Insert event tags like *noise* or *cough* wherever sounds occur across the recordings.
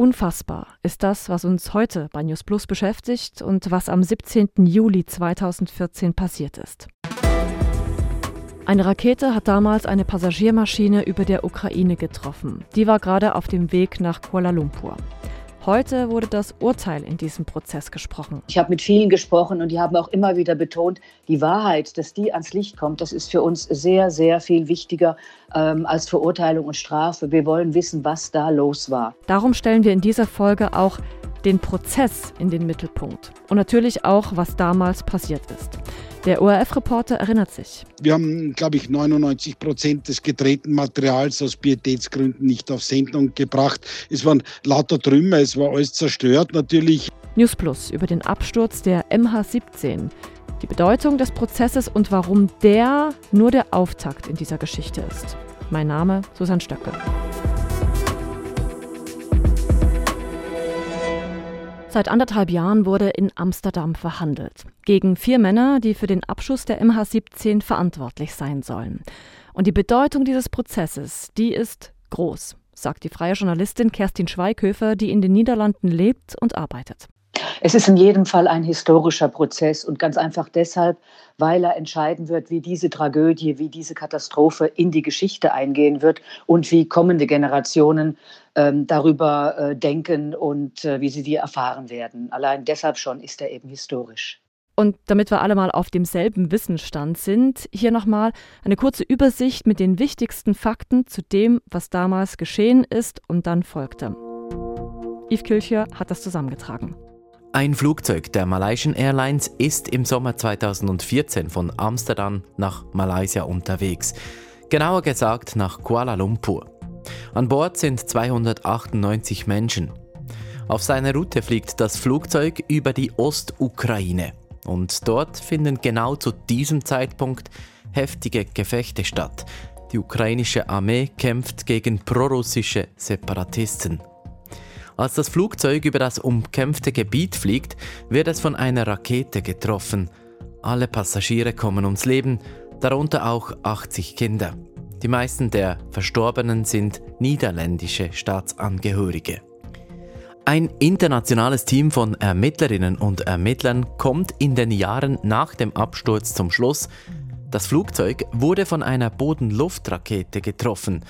Unfassbar ist das, was uns heute bei News Plus beschäftigt und was am 17. Juli 2014 passiert ist. Eine Rakete hat damals eine Passagiermaschine über der Ukraine getroffen. Die war gerade auf dem Weg nach Kuala Lumpur. Heute wurde das Urteil in diesem Prozess gesprochen. Ich habe mit vielen gesprochen und die haben auch immer wieder betont, die Wahrheit, dass die ans Licht kommt, das ist für uns sehr, sehr viel wichtiger ähm, als Verurteilung und Strafe. Wir wollen wissen, was da los war. Darum stellen wir in dieser Folge auch den Prozess in den Mittelpunkt und natürlich auch, was damals passiert ist. Der ORF-Reporter erinnert sich. Wir haben, glaube ich, 99 Prozent des gedrehten Materials aus Pietätsgründen nicht auf Sendung gebracht. Es waren lauter Trümmer, es war alles zerstört natürlich. News Plus über den Absturz der MH17, die Bedeutung des Prozesses und warum der nur der Auftakt in dieser Geschichte ist. Mein Name Susanne Stöcke. Seit anderthalb Jahren wurde in Amsterdam verhandelt. Gegen vier Männer, die für den Abschuss der MH17 verantwortlich sein sollen. Und die Bedeutung dieses Prozesses, die ist groß, sagt die freie Journalistin Kerstin Schweighöfer, die in den Niederlanden lebt und arbeitet. Es ist in jedem Fall ein historischer Prozess und ganz einfach deshalb, weil er entscheiden wird, wie diese Tragödie, wie diese Katastrophe in die Geschichte eingehen wird und wie kommende Generationen ähm, darüber äh, denken und äh, wie sie die erfahren werden. Allein deshalb schon ist er eben historisch. Und damit wir alle mal auf demselben Wissensstand sind, hier nochmal eine kurze Übersicht mit den wichtigsten Fakten zu dem, was damals geschehen ist und dann folgte. Yves Kilcher hat das zusammengetragen. Ein Flugzeug der Malaysian Airlines ist im Sommer 2014 von Amsterdam nach Malaysia unterwegs. Genauer gesagt nach Kuala Lumpur. An Bord sind 298 Menschen. Auf seiner Route fliegt das Flugzeug über die Ostukraine. Und dort finden genau zu diesem Zeitpunkt heftige Gefechte statt. Die ukrainische Armee kämpft gegen prorussische Separatisten. Als das Flugzeug über das umkämpfte Gebiet fliegt, wird es von einer Rakete getroffen. Alle Passagiere kommen ums Leben, darunter auch 80 Kinder. Die meisten der Verstorbenen sind niederländische Staatsangehörige. Ein internationales Team von Ermittlerinnen und Ermittlern kommt in den Jahren nach dem Absturz zum Schluss, das Flugzeug wurde von einer Bodenluftrakete getroffen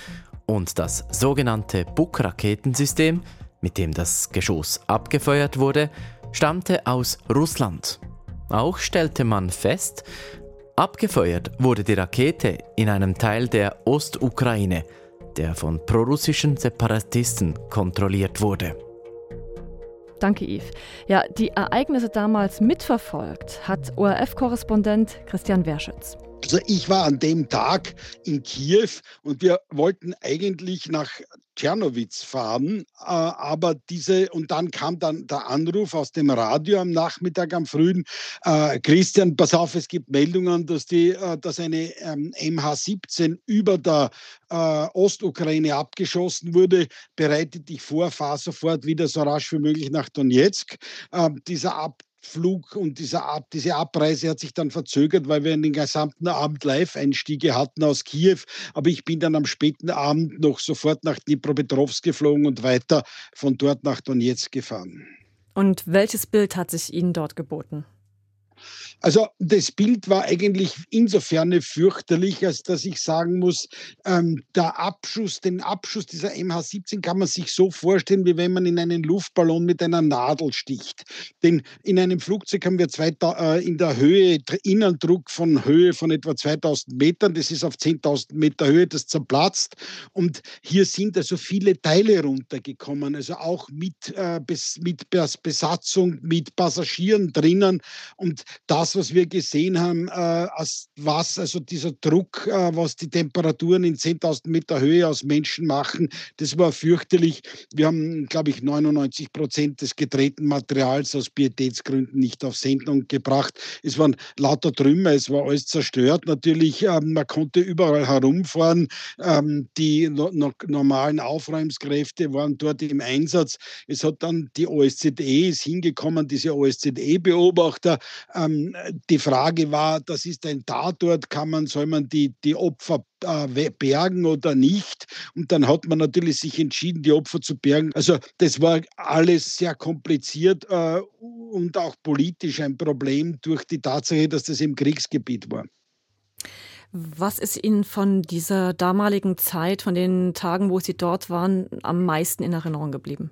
und das sogenannte Buk-Raketensystem mit dem das Geschoss abgefeuert wurde, stammte aus Russland. Auch stellte man fest, abgefeuert wurde die Rakete in einem Teil der Ostukraine, der von prorussischen Separatisten kontrolliert wurde. Danke, Yves. Ja, die Ereignisse damals mitverfolgt hat ORF-Korrespondent Christian Werschütz. Also ich war an dem Tag in Kiew und wir wollten eigentlich nach Tschernowitz fahren, äh, aber diese, und dann kam dann der Anruf aus dem Radio am Nachmittag, am frühen, äh, Christian, pass auf, es gibt Meldungen, dass, die, äh, dass eine ähm, MH17 über der Ostukraine abgeschossen wurde, bereite dich vor, fahr sofort wieder so rasch wie möglich nach Donetsk. Ähm, dieser Ab Flug und diese, Ab diese Abreise hat sich dann verzögert, weil wir den gesamten Abend Live-Einstiege hatten aus Kiew. Aber ich bin dann am späten Abend noch sofort nach Dnipropetrovsk geflogen und weiter von dort nach Donetsk gefahren. Und welches Bild hat sich Ihnen dort geboten? Also das Bild war eigentlich insofern fürchterlich, als dass ich sagen muss, ähm, der Abschuss, den Abschuss dieser MH17 kann man sich so vorstellen, wie wenn man in einen Luftballon mit einer Nadel sticht. Denn in einem Flugzeug haben wir zwei, äh, in der Höhe Innendruck von Höhe von etwa 2000 Metern. Das ist auf 10.000 Meter Höhe, das zerplatzt. Und hier sind also viele Teile runtergekommen, also auch mit, äh, mit Besatzung, mit Passagieren drinnen. Und das, was wir gesehen haben, äh, was also dieser Druck, äh, was die Temperaturen in 10.000 Meter Höhe aus Menschen machen, das war fürchterlich. Wir haben, glaube ich, 99 Prozent des gedrehten Materials aus Pietätsgründen nicht auf Sendung gebracht. Es waren lauter Trümmer, es war alles zerstört. Natürlich, ähm, man konnte überall herumfahren. Ähm, die no normalen Aufräumskräfte waren dort im Einsatz. Es hat dann die OSZE ist hingekommen, diese OSZE-Beobachter ähm, die Frage war, das ist ein Tatort, kann man, soll man die, die Opfer äh, bergen oder nicht? Und dann hat man natürlich sich entschieden, die Opfer zu bergen. Also das war alles sehr kompliziert äh, und auch politisch ein Problem durch die Tatsache, dass das im Kriegsgebiet war. Was ist Ihnen von dieser damaligen Zeit, von den Tagen, wo Sie dort waren, am meisten in Erinnerung geblieben?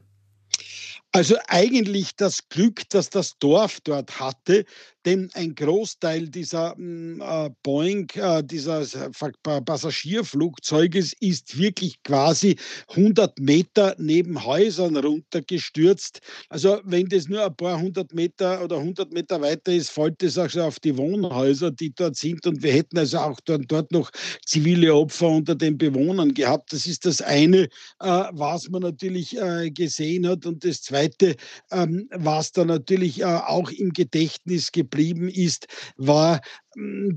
Also eigentlich das Glück, das das Dorf dort hatte, denn ein Großteil dieser mm, äh, Boeing, äh, dieses äh, Passagierflugzeuges ist wirklich quasi 100 Meter neben Häusern runtergestürzt. Also wenn das nur ein paar hundert Meter oder 100 Meter weiter ist, fällt es auch so auf die Wohnhäuser, die dort sind. Und wir hätten also auch dort, dort noch zivile Opfer unter den Bewohnern gehabt. Das ist das eine, äh, was man natürlich äh, gesehen hat. Und das zweite, ähm, was da natürlich äh, auch im Gedächtnis geblieben geblieben ist, war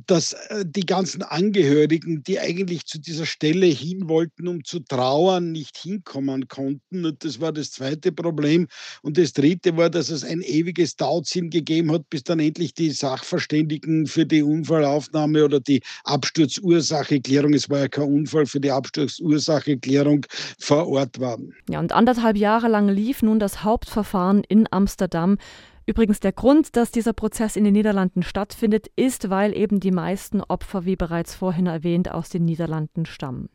dass äh, die ganzen Angehörigen, die eigentlich zu dieser Stelle hin wollten, um zu trauern, nicht hinkommen konnten. Und das war das zweite Problem. Und das dritte war, dass es ein ewiges Tauziehen gegeben hat, bis dann endlich die Sachverständigen für die Unfallaufnahme oder die Absturzursacheklärung, es war ja kein Unfall, für die Absturzursacheklärung vor Ort waren. Ja, und anderthalb Jahre lang lief nun das Hauptverfahren in Amsterdam. Übrigens der Grund, dass dieser Prozess in den Niederlanden stattfindet, ist, weil eben die meisten Opfer, wie bereits vorhin erwähnt, aus den Niederlanden stammen.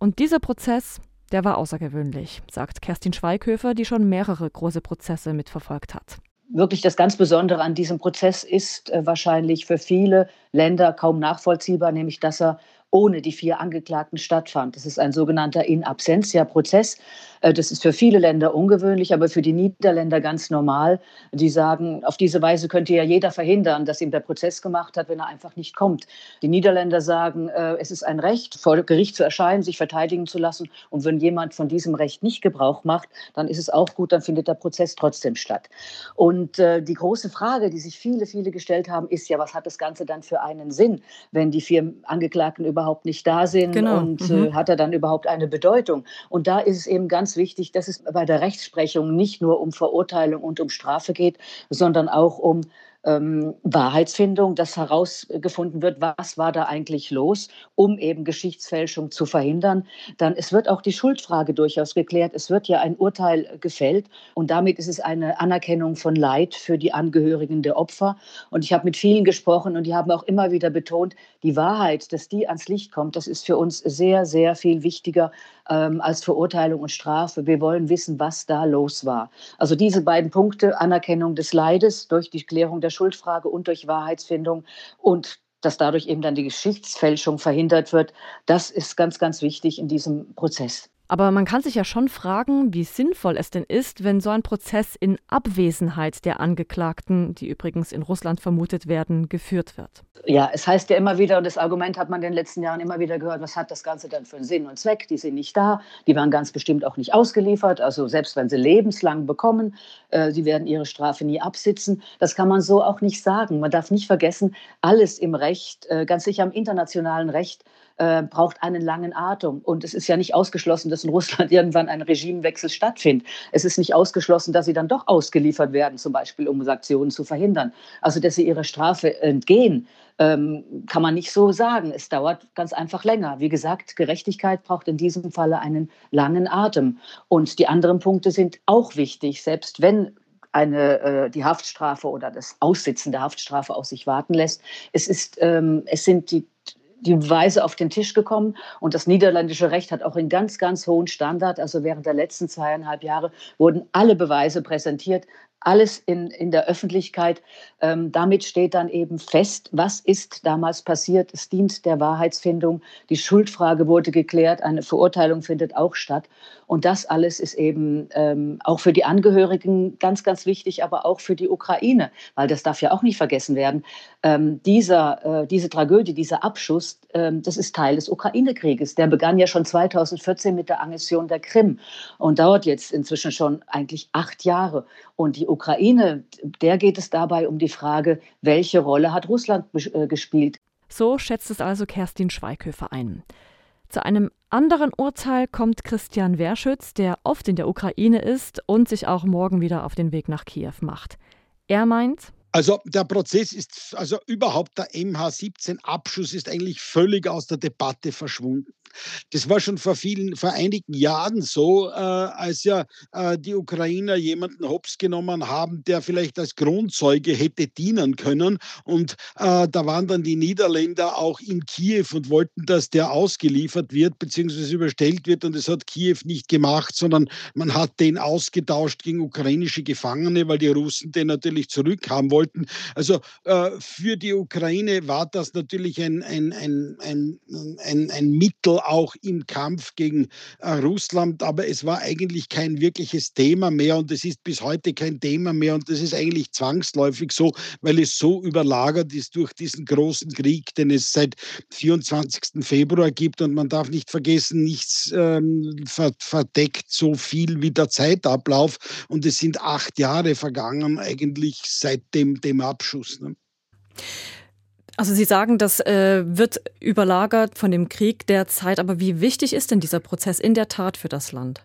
Und dieser Prozess, der war außergewöhnlich, sagt Kerstin Schweighöfer, die schon mehrere große Prozesse mitverfolgt hat wirklich das ganz Besondere an diesem Prozess ist äh, wahrscheinlich für viele Länder kaum nachvollziehbar, nämlich dass er ohne die vier Angeklagten stattfand. Das ist ein sogenannter In Absentia-Prozess. Äh, das ist für viele Länder ungewöhnlich, aber für die Niederländer ganz normal. Die sagen, auf diese Weise könnte ja jeder verhindern, dass ihm der Prozess gemacht hat, wenn er einfach nicht kommt. Die Niederländer sagen, äh, es ist ein Recht, vor Gericht zu erscheinen, sich verteidigen zu lassen. Und wenn jemand von diesem Recht nicht Gebrauch macht, dann ist es auch gut, dann findet der Prozess trotzdem statt. Und äh, die große Frage, die sich viele, viele gestellt haben, ist ja, was hat das Ganze dann für einen Sinn, wenn die vier Angeklagten über überhaupt nicht da sind genau. und mhm. äh, hat er dann überhaupt eine Bedeutung? Und da ist es eben ganz wichtig, dass es bei der Rechtsprechung nicht nur um Verurteilung und um Strafe geht, sondern auch um ähm, Wahrheitsfindung, dass herausgefunden wird, was war da eigentlich los, um eben Geschichtsfälschung zu verhindern. Dann es wird auch die Schuldfrage durchaus geklärt. Es wird ja ein Urteil gefällt und damit ist es eine Anerkennung von Leid für die Angehörigen der Opfer. Und ich habe mit vielen gesprochen und die haben auch immer wieder betont, die Wahrheit, dass die ans Licht kommt, das ist für uns sehr, sehr viel wichtiger ähm, als Verurteilung und Strafe. Wir wollen wissen, was da los war. Also diese beiden Punkte, Anerkennung des Leides durch die Klärung der Schuldfrage und durch Wahrheitsfindung und dass dadurch eben dann die Geschichtsfälschung verhindert wird, das ist ganz, ganz wichtig in diesem Prozess. Aber man kann sich ja schon fragen, wie sinnvoll es denn ist, wenn so ein Prozess in Abwesenheit der Angeklagten, die übrigens in Russland vermutet werden, geführt wird. Ja, es heißt ja immer wieder, und das Argument hat man in den letzten Jahren immer wieder gehört, was hat das Ganze denn für einen Sinn und Zweck? Die sind nicht da, die waren ganz bestimmt auch nicht ausgeliefert, also selbst wenn sie lebenslang bekommen, äh, sie werden ihre Strafe nie absitzen. Das kann man so auch nicht sagen. Man darf nicht vergessen, alles im Recht, äh, ganz sicher im internationalen Recht, äh, braucht einen langen Atem. Und es ist ja nicht ausgeschlossen, dass in Russland *laughs* irgendwann ein Regimewechsel stattfindet. Es ist nicht ausgeschlossen, dass sie dann doch ausgeliefert werden, zum Beispiel um Sanktionen zu verhindern. Also, dass sie ihrer Strafe entgehen, ähm, kann man nicht so sagen. Es dauert ganz einfach länger. Wie gesagt, Gerechtigkeit braucht in diesem Falle einen langen Atem. Und die anderen Punkte sind auch wichtig, selbst wenn eine, äh, die Haftstrafe oder das Aussitzen der Haftstrafe auf sich warten lässt. Es, ist, ähm, es sind die die Beweise auf den Tisch gekommen. Und das niederländische Recht hat auch einen ganz, ganz hohen Standard. Also während der letzten zweieinhalb Jahre wurden alle Beweise präsentiert, alles in, in der Öffentlichkeit. Ähm, damit steht dann eben fest, was ist damals passiert. Es dient der Wahrheitsfindung. Die Schuldfrage wurde geklärt. Eine Verurteilung findet auch statt. Und das alles ist eben ähm, auch für die Angehörigen ganz, ganz wichtig, aber auch für die Ukraine, weil das darf ja auch nicht vergessen werden. Ähm, dieser, äh, diese Tragödie, dieser Abschuss, ähm, das ist Teil des Ukraine-Krieges. Der begann ja schon 2014 mit der Annexion der Krim und dauert jetzt inzwischen schon eigentlich acht Jahre. Und die Ukraine, der geht es dabei um die Frage, welche Rolle hat Russland äh, gespielt. So schätzt es also Kerstin Schweighöfer ein. Zu einem anderen Urteil kommt Christian Werschütz, der oft in der Ukraine ist und sich auch morgen wieder auf den Weg nach Kiew macht. Er meint, Also der Prozess ist, also überhaupt der MH17-Abschuss ist eigentlich völlig aus der Debatte verschwunden. Das war schon vor vielen, vor einigen Jahren so, äh, als ja äh, die Ukrainer jemanden hops genommen haben, der vielleicht als Grundzeuge hätte dienen können. Und äh, da waren dann die Niederländer auch in Kiew und wollten, dass der ausgeliefert wird bzw. überstellt wird. Und das hat Kiew nicht gemacht, sondern man hat den ausgetauscht gegen ukrainische Gefangene, weil die Russen den natürlich zurückhaben wollten. Also äh, für die Ukraine war das natürlich ein, ein, ein, ein, ein, ein Mittel, auch im Kampf gegen äh, Russland, aber es war eigentlich kein wirkliches Thema mehr und es ist bis heute kein Thema mehr und das ist eigentlich zwangsläufig so, weil es so überlagert ist durch diesen großen Krieg, den es seit 24. Februar gibt und man darf nicht vergessen, nichts ähm, verdeckt so viel wie der Zeitablauf und es sind acht Jahre vergangen eigentlich seit dem, dem Abschuss. Ne? Also Sie sagen, das äh, wird überlagert von dem Krieg derzeit, aber wie wichtig ist denn dieser Prozess in der Tat für das Land?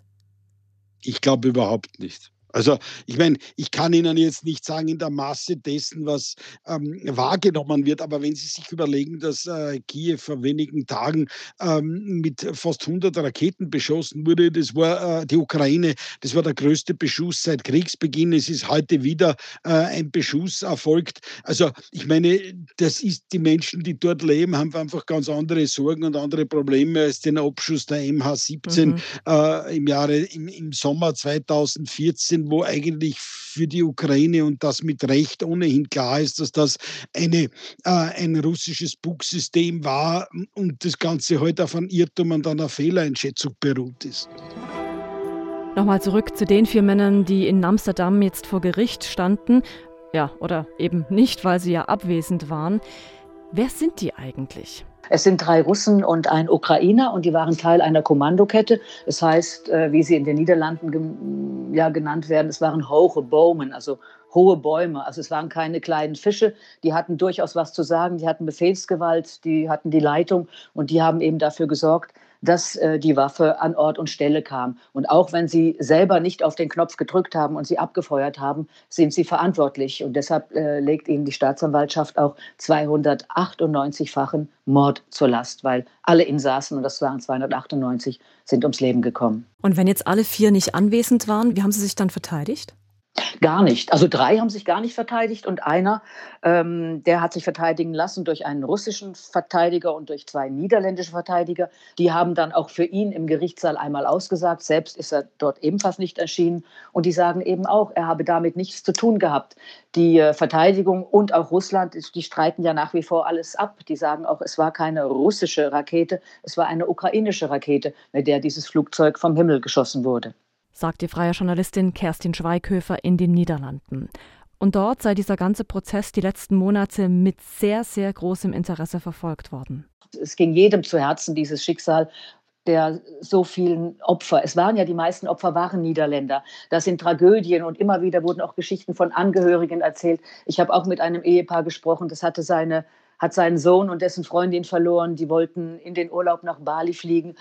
Ich glaube überhaupt nicht. Also ich meine, ich kann Ihnen jetzt nicht sagen in der Masse dessen, was ähm, wahrgenommen wird, aber wenn Sie sich überlegen, dass äh, Kiew vor wenigen Tagen ähm, mit fast 100 Raketen beschossen wurde, das war äh, die Ukraine, das war der größte Beschuss seit Kriegsbeginn. Es ist heute wieder äh, ein Beschuss erfolgt. Also ich meine, das ist die Menschen, die dort leben, haben einfach ganz andere Sorgen und andere Probleme als den Abschuss der MH17 mhm. Äh, im Jahre im, im Sommer 2014 wo eigentlich für die Ukraine und das mit Recht ohnehin klar ist, dass das eine, äh, ein russisches Bugsystem war und das Ganze heute auf einen Irrtum und einer Fehleinschätzung beruht ist. Nochmal zurück zu den vier Männern, die in Amsterdam jetzt vor Gericht standen. Ja, oder eben nicht, weil sie ja abwesend waren. Wer sind die eigentlich? Es sind drei Russen und ein Ukrainer und die waren Teil einer Kommandokette. Das heißt, äh, wie sie in den Niederlanden ja, genannt werden, es waren hohe Bäume, also hohe Bäume. Also es waren keine kleinen Fische. Die hatten durchaus was zu sagen. Die hatten Befehlsgewalt, die hatten die Leitung und die haben eben dafür gesorgt, dass äh, die Waffe an Ort und Stelle kam. Und auch wenn sie selber nicht auf den Knopf gedrückt haben und sie abgefeuert haben, sind sie verantwortlich. Und deshalb äh, legt ihnen die Staatsanwaltschaft auch 298-fachen Mord zur Last, weil alle Insassen, und das waren 298, sind ums Leben gekommen. Und wenn jetzt alle vier nicht anwesend waren, wie haben sie sich dann verteidigt? Gar nicht. Also drei haben sich gar nicht verteidigt und einer, ähm, der hat sich verteidigen lassen durch einen russischen Verteidiger und durch zwei niederländische Verteidiger. Die haben dann auch für ihn im Gerichtssaal einmal ausgesagt. Selbst ist er dort ebenfalls nicht erschienen. Und die sagen eben auch, er habe damit nichts zu tun gehabt. Die äh, Verteidigung und auch Russland, die streiten ja nach wie vor alles ab. Die sagen auch, es war keine russische Rakete, es war eine ukrainische Rakete, mit der dieses Flugzeug vom Himmel geschossen wurde sagt die freie Journalistin Kerstin Schweighöfer in den Niederlanden. Und dort sei dieser ganze Prozess die letzten Monate mit sehr, sehr großem Interesse verfolgt worden. Es ging jedem zu Herzen, dieses Schicksal der so vielen Opfer. Es waren ja die meisten Opfer waren Niederländer. Das sind Tragödien und immer wieder wurden auch Geschichten von Angehörigen erzählt. Ich habe auch mit einem Ehepaar gesprochen, das hatte seine hat seinen Sohn und dessen Freundin verloren. Die wollten in den Urlaub nach Bali fliegen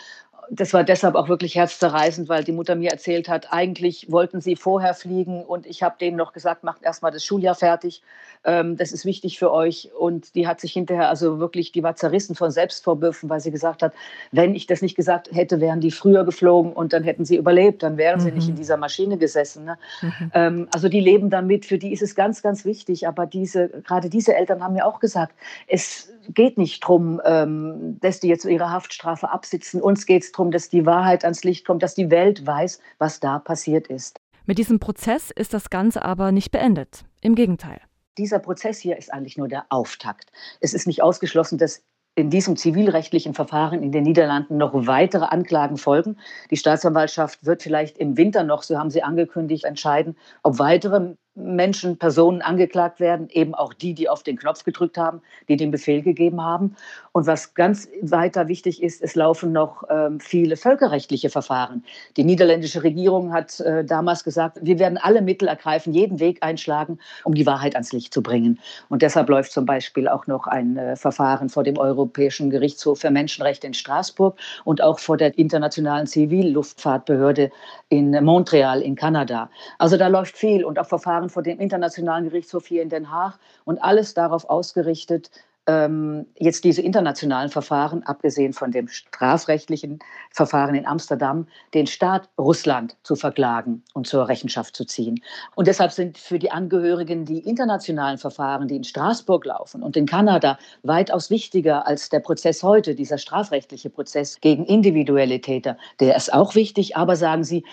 das war deshalb auch wirklich herzzerreißend, weil die Mutter mir erzählt hat, eigentlich wollten sie vorher fliegen und ich habe denen noch gesagt, macht erstmal das Schuljahr fertig. Ähm, das ist wichtig für euch. Und die hat sich hinterher also wirklich, die war zerrissen von Selbstvorwürfen, weil sie gesagt hat, wenn ich das nicht gesagt hätte, wären die früher geflogen und dann hätten sie überlebt, dann wären sie nicht in mhm. dieser Maschine gesessen. Ne? Mhm. Ähm, also die leben damit, für die ist es ganz, ganz wichtig. Aber diese, gerade diese Eltern haben mir auch gesagt, es geht nicht darum, ähm, dass die jetzt ihre Haftstrafe absitzen. Uns geht es darum, dass die Wahrheit ans Licht kommt, dass die Welt weiß, was da passiert ist. Mit diesem Prozess ist das Ganze aber nicht beendet. Im Gegenteil. Dieser Prozess hier ist eigentlich nur der Auftakt. Es ist nicht ausgeschlossen, dass in diesem zivilrechtlichen Verfahren in den Niederlanden noch weitere Anklagen folgen. Die Staatsanwaltschaft wird vielleicht im Winter noch, so haben sie angekündigt, entscheiden, ob weitere Menschen, Personen angeklagt werden, eben auch die, die auf den Knopf gedrückt haben, die den Befehl gegeben haben. Und was ganz weiter wichtig ist, es laufen noch ähm, viele völkerrechtliche Verfahren. Die niederländische Regierung hat äh, damals gesagt, wir werden alle Mittel ergreifen, jeden Weg einschlagen, um die Wahrheit ans Licht zu bringen. Und deshalb läuft zum Beispiel auch noch ein äh, Verfahren vor dem Europäischen Gerichtshof für Menschenrechte in Straßburg und auch vor der Internationalen Zivilluftfahrtbehörde in Montreal in Kanada. Also da läuft viel und auch Verfahren Verfahren vor dem Internationalen Gerichtshof hier in Den Haag und alles darauf ausgerichtet, ähm, jetzt diese internationalen Verfahren, abgesehen von dem strafrechtlichen Verfahren in Amsterdam, den Staat Russland zu verklagen und zur Rechenschaft zu ziehen. Und deshalb sind für die Angehörigen die internationalen Verfahren, die in Straßburg laufen und in Kanada, weitaus wichtiger als der Prozess heute, dieser strafrechtliche Prozess gegen individuelle Täter. Der ist auch wichtig, aber sagen Sie,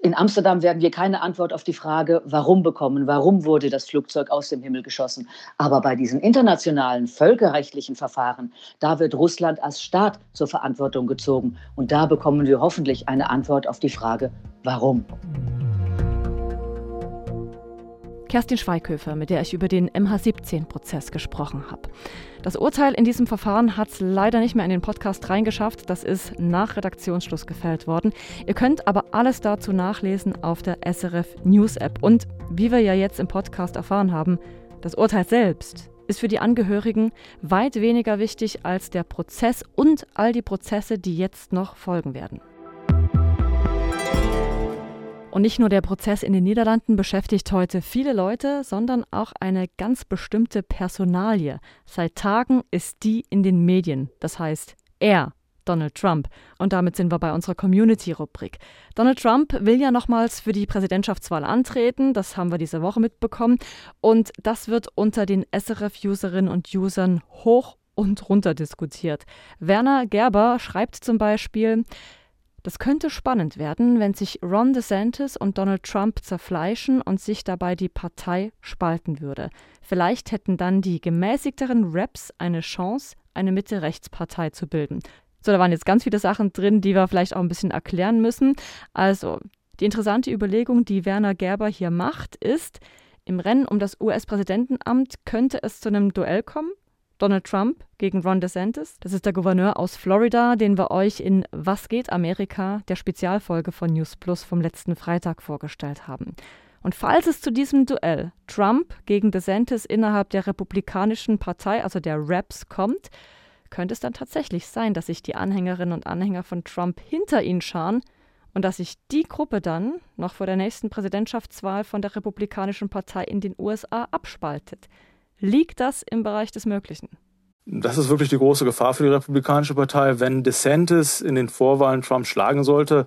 in Amsterdam werden wir keine Antwort auf die Frage, warum bekommen, warum wurde das Flugzeug aus dem Himmel geschossen. Aber bei diesen internationalen völkerrechtlichen Verfahren, da wird Russland als Staat zur Verantwortung gezogen. Und da bekommen wir hoffentlich eine Antwort auf die Frage, warum. Kerstin Schweighöfer, mit der ich über den MH17-Prozess gesprochen habe. Das Urteil in diesem Verfahren hat es leider nicht mehr in den Podcast reingeschafft. Das ist nach Redaktionsschluss gefällt worden. Ihr könnt aber alles dazu nachlesen auf der SRF News App. Und wie wir ja jetzt im Podcast erfahren haben, das Urteil selbst ist für die Angehörigen weit weniger wichtig als der Prozess und all die Prozesse, die jetzt noch folgen werden. Und nicht nur der Prozess in den Niederlanden beschäftigt heute viele Leute, sondern auch eine ganz bestimmte Personalie. Seit Tagen ist die in den Medien. Das heißt, er, Donald Trump. Und damit sind wir bei unserer Community-Rubrik. Donald Trump will ja nochmals für die Präsidentschaftswahl antreten. Das haben wir diese Woche mitbekommen. Und das wird unter den SRF-Userinnen und Usern hoch und runter diskutiert. Werner Gerber schreibt zum Beispiel, das könnte spannend werden, wenn sich Ron DeSantis und Donald Trump zerfleischen und sich dabei die Partei spalten würde. Vielleicht hätten dann die gemäßigteren Raps eine Chance, eine Mitte-Rechts-Partei zu bilden. So, da waren jetzt ganz viele Sachen drin, die wir vielleicht auch ein bisschen erklären müssen. Also, die interessante Überlegung, die Werner Gerber hier macht, ist, im Rennen um das US-Präsidentenamt könnte es zu einem Duell kommen Donald Trump gegen Ron DeSantis. Das ist der Gouverneur aus Florida, den wir euch in Was geht Amerika, der Spezialfolge von News Plus vom letzten Freitag vorgestellt haben. Und falls es zu diesem Duell Trump gegen DeSantis innerhalb der Republikanischen Partei, also der Raps, kommt, könnte es dann tatsächlich sein, dass sich die Anhängerinnen und Anhänger von Trump hinter ihn scharen und dass sich die Gruppe dann noch vor der nächsten Präsidentschaftswahl von der Republikanischen Partei in den USA abspaltet. Liegt das im Bereich des Möglichen? Das ist wirklich die große Gefahr für die Republikanische Partei. Wenn DeSantis in den Vorwahlen Trump schlagen sollte,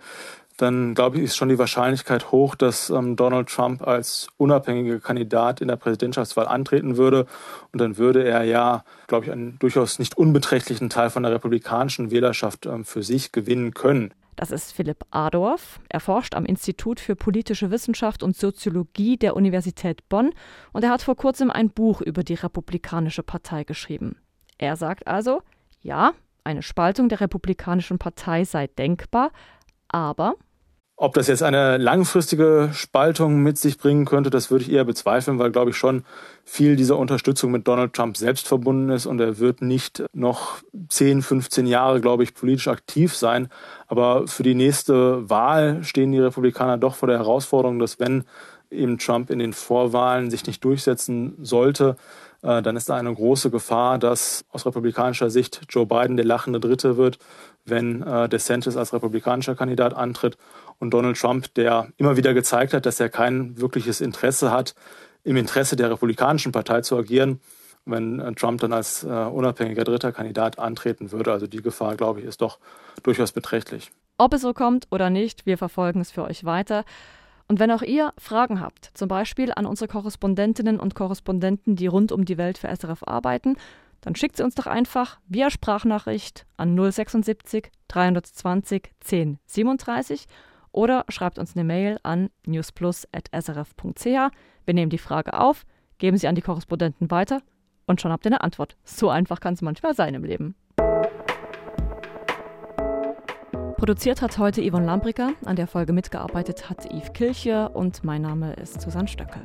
dann glaube ich, ist schon die Wahrscheinlichkeit hoch, dass ähm, Donald Trump als unabhängiger Kandidat in der Präsidentschaftswahl antreten würde. Und dann würde er ja, glaube ich, einen durchaus nicht unbeträchtlichen Teil von der republikanischen Wählerschaft ähm, für sich gewinnen können. Das ist Philipp Adorf. Er forscht am Institut für politische Wissenschaft und Soziologie der Universität Bonn und er hat vor kurzem ein Buch über die Republikanische Partei geschrieben. Er sagt also, ja, eine Spaltung der Republikanischen Partei sei denkbar, aber ob das jetzt eine langfristige Spaltung mit sich bringen könnte, das würde ich eher bezweifeln, weil, glaube ich, schon viel dieser Unterstützung mit Donald Trump selbst verbunden ist und er wird nicht noch 10, 15 Jahre, glaube ich, politisch aktiv sein. Aber für die nächste Wahl stehen die Republikaner doch vor der Herausforderung, dass wenn eben Trump in den Vorwahlen sich nicht durchsetzen sollte, dann ist da eine große Gefahr, dass aus republikanischer Sicht Joe Biden der lachende Dritte wird, wenn äh, DeSantis als republikanischer Kandidat antritt und Donald Trump, der immer wieder gezeigt hat, dass er kein wirkliches Interesse hat, im Interesse der Republikanischen Partei zu agieren, wenn äh, Trump dann als äh, unabhängiger dritter Kandidat antreten würde. Also die Gefahr, glaube ich, ist doch durchaus beträchtlich. Ob es so kommt oder nicht, wir verfolgen es für euch weiter. Und wenn auch ihr Fragen habt, zum Beispiel an unsere Korrespondentinnen und Korrespondenten, die rund um die Welt für SRF arbeiten, dann schickt sie uns doch einfach via Sprachnachricht an 076 320 10 37 oder schreibt uns eine Mail an newsplus.srf.ch. Wir nehmen die Frage auf, geben sie an die Korrespondenten weiter und schon habt ihr eine Antwort. So einfach kann es manchmal sein im Leben. Produziert hat heute Yvonne Lambricker, an der Folge mitgearbeitet hat Yves Kilche und mein Name ist Susanne Stöckel.